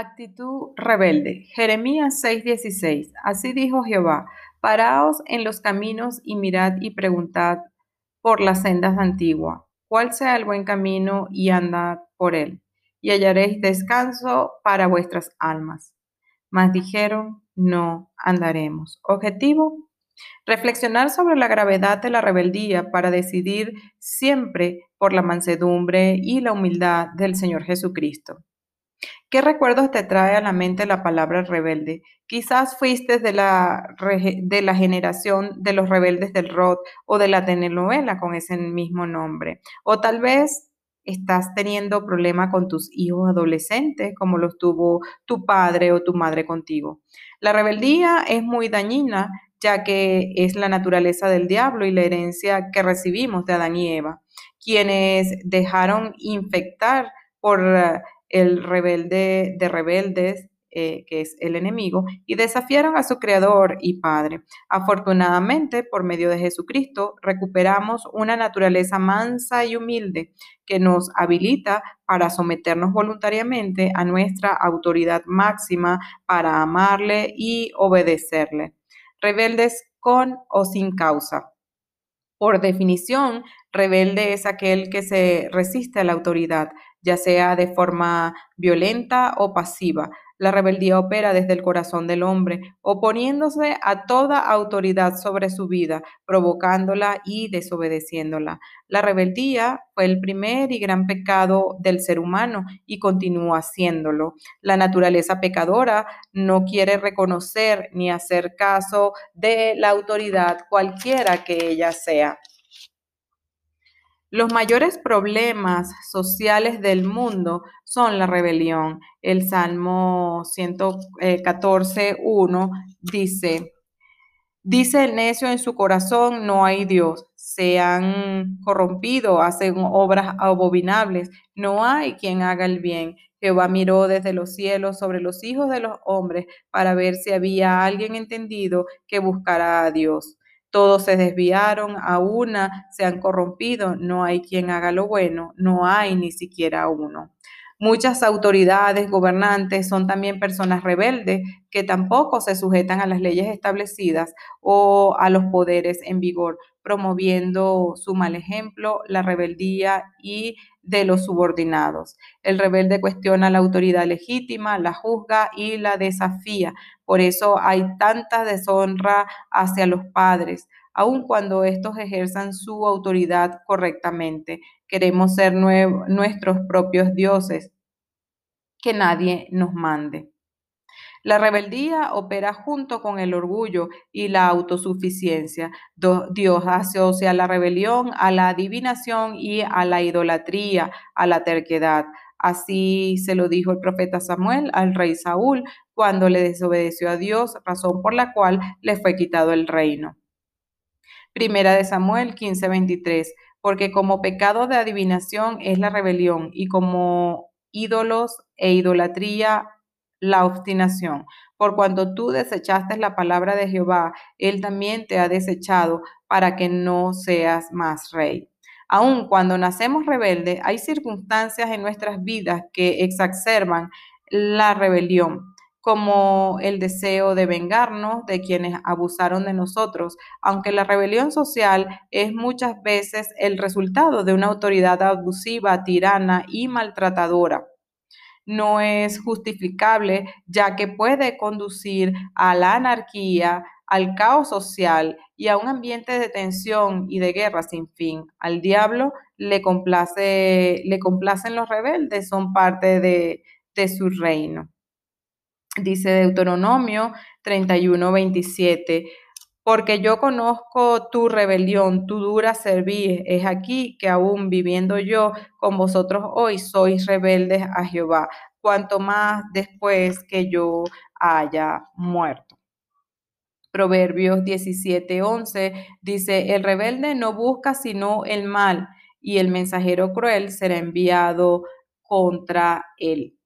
Actitud rebelde. Jeremías 6:16. Así dijo Jehová, paraos en los caminos y mirad y preguntad por las sendas antiguas, cuál sea el buen camino y andad por él, y hallaréis descanso para vuestras almas. Mas dijeron, no andaremos. Objetivo, reflexionar sobre la gravedad de la rebeldía para decidir siempre por la mansedumbre y la humildad del Señor Jesucristo. ¿Qué recuerdos te trae a la mente la palabra rebelde? Quizás fuiste de la, de la generación de los rebeldes del rock o de la telenovela con ese mismo nombre. O tal vez estás teniendo problema con tus hijos adolescentes, como los tuvo tu padre o tu madre contigo. La rebeldía es muy dañina, ya que es la naturaleza del diablo y la herencia que recibimos de Adán y Eva, quienes dejaron infectar por el rebelde de rebeldes, eh, que es el enemigo, y desafiaron a su creador y padre. Afortunadamente, por medio de Jesucristo, recuperamos una naturaleza mansa y humilde que nos habilita para someternos voluntariamente a nuestra autoridad máxima, para amarle y obedecerle. Rebeldes con o sin causa. Por definición, rebelde es aquel que se resiste a la autoridad, ya sea de forma violenta o pasiva. La rebeldía opera desde el corazón del hombre, oponiéndose a toda autoridad sobre su vida, provocándola y desobedeciéndola. La rebeldía fue el primer y gran pecado del ser humano y continúa haciéndolo. La naturaleza pecadora no quiere reconocer ni hacer caso de la autoridad cualquiera que ella sea. Los mayores problemas sociales del mundo son la rebelión. El Salmo 114, 1 dice, dice el necio en su corazón, no hay Dios. Se han corrompido, hacen obras abominables, no hay quien haga el bien. Jehová miró desde los cielos sobre los hijos de los hombres para ver si había alguien entendido que buscara a Dios. Todos se desviaron, a una se han corrompido, no hay quien haga lo bueno, no hay ni siquiera uno. Muchas autoridades gobernantes son también personas rebeldes que tampoco se sujetan a las leyes establecidas o a los poderes en vigor, promoviendo su mal ejemplo, la rebeldía y de los subordinados. El rebelde cuestiona la autoridad legítima, la juzga y la desafía. Por eso hay tanta deshonra hacia los padres, aun cuando estos ejerzan su autoridad correctamente. Queremos ser nuestros propios dioses, que nadie nos mande. La rebeldía opera junto con el orgullo y la autosuficiencia. Dios asocia la rebelión a la adivinación y a la idolatría, a la terquedad. Así se lo dijo el profeta Samuel al rey Saúl cuando le desobedeció a Dios, razón por la cual le fue quitado el reino. Primera de Samuel 15:23, porque como pecado de adivinación es la rebelión y como ídolos e idolatría la obstinación. Por cuanto tú desechaste la palabra de Jehová, Él también te ha desechado para que no seas más rey. Aun cuando nacemos rebeldes, hay circunstancias en nuestras vidas que exacerban la rebelión, como el deseo de vengarnos de quienes abusaron de nosotros, aunque la rebelión social es muchas veces el resultado de una autoridad abusiva, tirana y maltratadora no es justificable, ya que puede conducir a la anarquía, al caos social y a un ambiente de tensión y de guerra sin fin. Al diablo le complace, le complacen los rebeldes, son parte de, de su reino. Dice Deuteronomio 31, 27 porque yo conozco tu rebelión, tu dura servir. Es aquí que aún viviendo yo con vosotros hoy sois rebeldes a Jehová, cuanto más después que yo haya muerto. Proverbios 17:11 dice, el rebelde no busca sino el mal y el mensajero cruel será enviado contra él.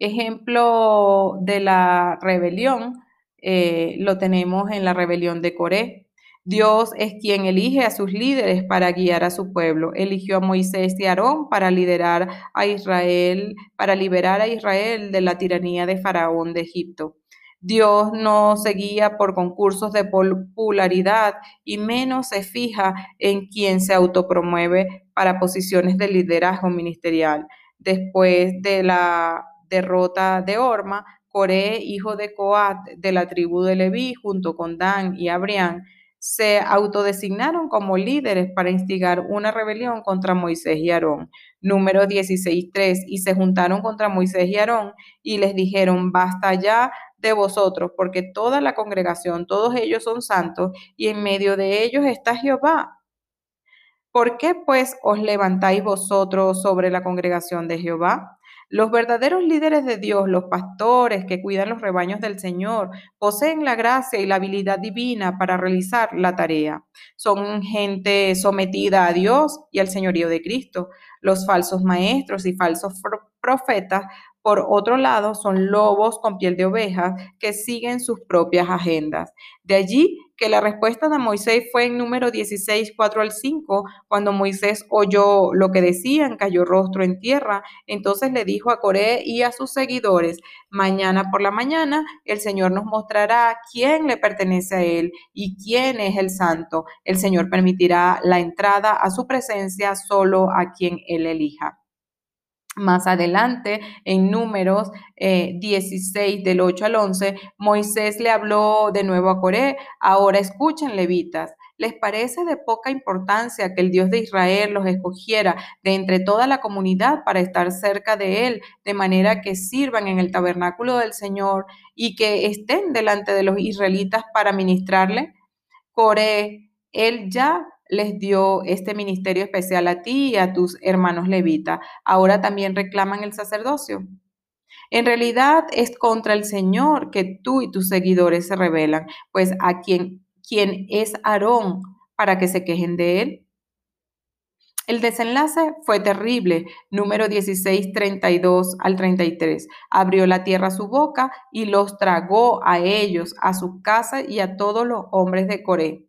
Ejemplo de la rebelión eh, lo tenemos en la rebelión de Coré. Dios es quien elige a sus líderes para guiar a su pueblo. Eligió a Moisés y Aarón para liderar a Israel, para liberar a Israel de la tiranía de Faraón de Egipto. Dios no se guía por concursos de popularidad y menos se fija en quien se autopromueve para posiciones de liderazgo ministerial. Después de la derrota de Orma, Coré, hijo de Coat de la tribu de Leví, junto con Dan y Abrián, se autodesignaron como líderes para instigar una rebelión contra Moisés y Aarón. Número 16.3. Y se juntaron contra Moisés y Aarón y les dijeron, basta ya de vosotros, porque toda la congregación, todos ellos son santos, y en medio de ellos está Jehová. ¿Por qué pues os levantáis vosotros sobre la congregación de Jehová? Los verdaderos líderes de Dios, los pastores que cuidan los rebaños del Señor, poseen la gracia y la habilidad divina para realizar la tarea. Son gente sometida a Dios y al señorío de Cristo. Los falsos maestros y falsos profetas por otro lado, son lobos con piel de oveja que siguen sus propias agendas. De allí que la respuesta de Moisés fue en número 16, 4 al 5, cuando Moisés oyó lo que decían, cayó rostro en tierra. Entonces le dijo a Coré y a sus seguidores, mañana por la mañana el Señor nos mostrará quién le pertenece a él y quién es el santo. El Señor permitirá la entrada a su presencia solo a quien él elija. Más adelante, en números 16 eh, del 8 al 11, Moisés le habló de nuevo a Coré, ahora escuchen levitas. ¿Les parece de poca importancia que el Dios de Israel los escogiera de entre toda la comunidad para estar cerca de Él, de manera que sirvan en el tabernáculo del Señor y que estén delante de los israelitas para ministrarle? Coré, Él ya les dio este ministerio especial a ti y a tus hermanos levitas. Ahora también reclaman el sacerdocio. En realidad es contra el Señor que tú y tus seguidores se rebelan, pues a quien, quien es Aarón para que se quejen de él. El desenlace fue terrible. Número 16, 32 al 33. Abrió la tierra su boca y los tragó a ellos, a su casa y a todos los hombres de Coré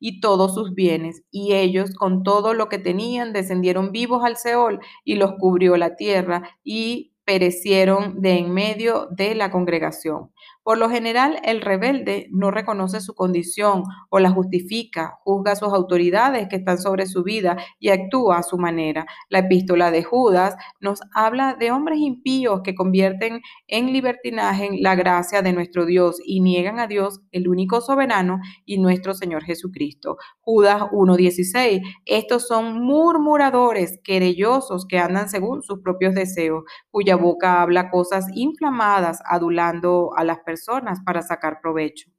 y todos sus bienes, y ellos con todo lo que tenían descendieron vivos al Seol y los cubrió la tierra y perecieron de en medio de la congregación. Por lo general, el rebelde no reconoce su condición o la justifica, juzga sus autoridades que están sobre su vida y actúa a su manera. La epístola de Judas nos habla de hombres impíos que convierten en libertinaje la gracia de nuestro Dios y niegan a Dios, el único soberano, y nuestro Señor Jesucristo. Judas 1.16. Estos son murmuradores, querellosos, que andan según sus propios deseos, cuya boca habla cosas inflamadas, adulando a las personas personas para sacar provecho.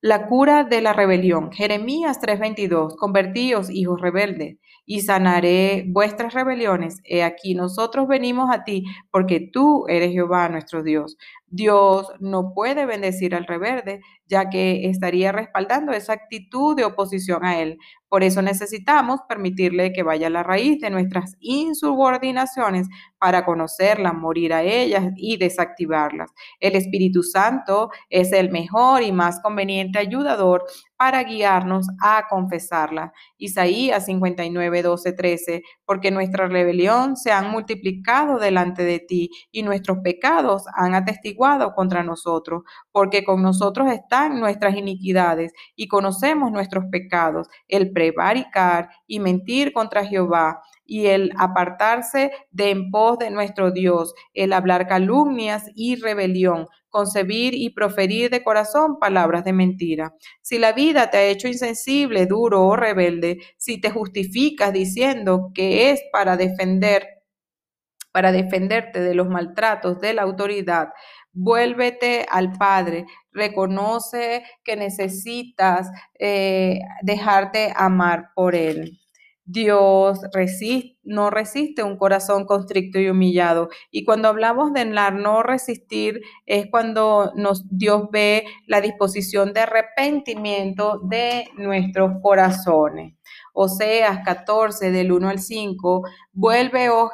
La cura de la rebelión. Jeremías 3:22. Convertíos, hijos rebeldes, y sanaré vuestras rebeliones. He aquí nosotros venimos a ti, porque tú eres Jehová nuestro Dios. Dios no puede bendecir al rebelde, ya que estaría respaldando esa actitud de oposición a Él. Por eso necesitamos permitirle que vaya a la raíz de nuestras insubordinaciones para conocerlas, morir a ellas y desactivarlas. El Espíritu Santo es el mejor y más conveniente ayudador para guiarnos a confesarla. Isaías 59, 12, 13, porque nuestra rebelión se han multiplicado delante de ti y nuestros pecados han atestiguado contra nosotros, porque con nosotros están nuestras iniquidades y conocemos nuestros pecados, el prevaricar y mentir contra Jehová y el apartarse de en pos de nuestro Dios, el hablar calumnias y rebelión, concebir y proferir de corazón palabras de mentira. Si la vida te ha hecho insensible, duro o rebelde, si te justificas diciendo que es para defender para defenderte de los maltratos de la autoridad, vuélvete al Padre, reconoce que necesitas eh, dejarte amar por Él. Dios no resiste un corazón constricto y humillado. Y cuando hablamos de no resistir, es cuando nos, Dios ve la disposición de arrepentimiento de nuestros corazones. Oseas 14, del 1 al 5, vuelve, oh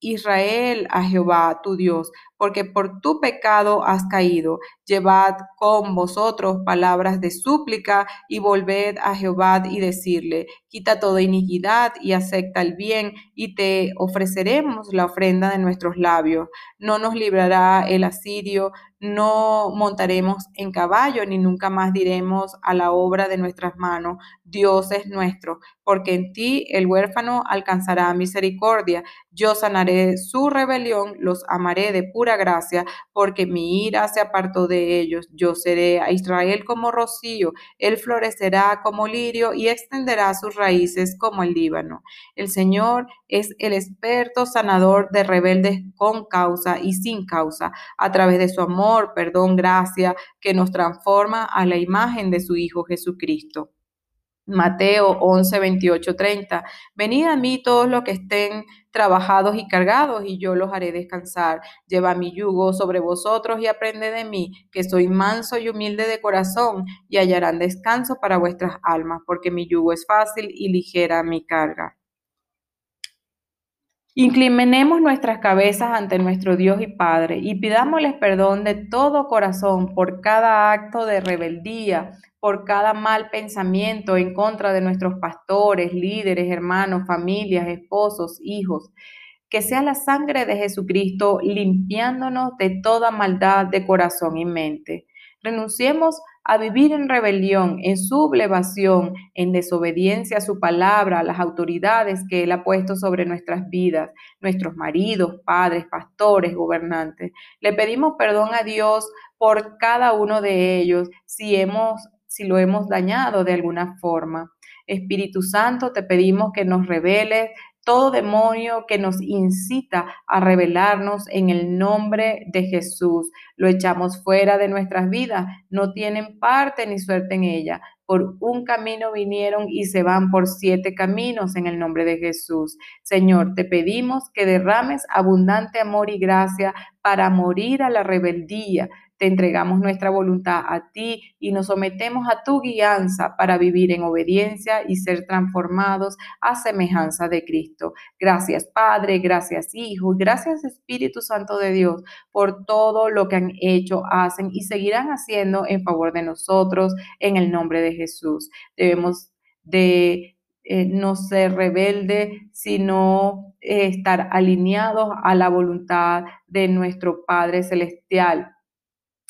Israel, a Jehová, tu Dios, porque por tu pecado has caído. Llevad con vosotros palabras de súplica y volved a Jehová y decirle, quita toda iniquidad y acepta el bien y te ofreceremos la ofrenda de nuestros labios. No nos librará el asirio, no montaremos en caballo, ni nunca más diremos a la obra de nuestras manos, Dios es nuestro, porque en ti el huérfano alcanzará misericordia. Yo sanaré su rebelión, los amaré de pura gracia, porque mi ira se apartó de ellos. Yo seré a Israel como rocío, él florecerá como lirio y extenderá sus raíces como el Líbano. El Señor es el experto sanador de rebeldes con causa y sin causa, a través de su amor, perdón, gracia, que nos transforma a la imagen de su Hijo Jesucristo. Mateo 11, 28, 30. Venid a mí todos los que estén trabajados y cargados, y yo los haré descansar. Lleva mi yugo sobre vosotros y aprende de mí, que soy manso y humilde de corazón, y hallarán descanso para vuestras almas, porque mi yugo es fácil y ligera mi carga. Inclinemos nuestras cabezas ante nuestro Dios y Padre y pidámosles perdón de todo corazón por cada acto de rebeldía, por cada mal pensamiento en contra de nuestros pastores, líderes, hermanos, familias, esposos, hijos. Que sea la sangre de Jesucristo limpiándonos de toda maldad de corazón y mente. Renunciemos a vivir en rebelión, en sublevación, en desobediencia a su palabra, a las autoridades que Él ha puesto sobre nuestras vidas, nuestros maridos, padres, pastores, gobernantes. Le pedimos perdón a Dios por cada uno de ellos si hemos si lo hemos dañado de alguna forma. Espíritu Santo, te pedimos que nos reveles todo demonio que nos incita a rebelarnos en el nombre de Jesús. Lo echamos fuera de nuestras vidas. No tienen parte ni suerte en ella. Por un camino vinieron y se van por siete caminos en el nombre de Jesús. Señor, te pedimos que derrames abundante amor y gracia para morir a la rebeldía, te entregamos nuestra voluntad a ti y nos sometemos a tu guianza para vivir en obediencia y ser transformados a semejanza de Cristo. Gracias Padre, gracias Hijo, gracias Espíritu Santo de Dios por todo lo que han hecho, hacen y seguirán haciendo en favor de nosotros en el nombre de Jesús. Debemos de eh, no ser rebelde, sino eh, estar alineados a la voluntad de nuestro Padre Celestial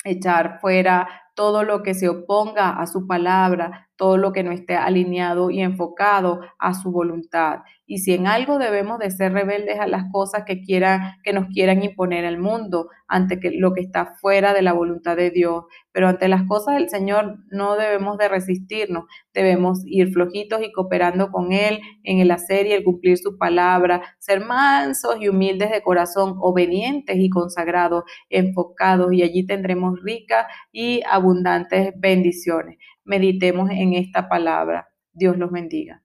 echar fuera todo lo que se oponga a su palabra, todo lo que no esté alineado y enfocado a su voluntad. Y si en algo debemos de ser rebeldes a las cosas que quieran, que nos quieran imponer el mundo, ante que, lo que está fuera de la voluntad de Dios. Pero ante las cosas del Señor no debemos de resistirnos, debemos ir flojitos y cooperando con Él en el hacer y el cumplir su palabra, ser mansos y humildes de corazón, obedientes y consagrados, enfocados, y allí tendremos ricas y abundantes bendiciones meditemos en esta palabra. Dios los bendiga.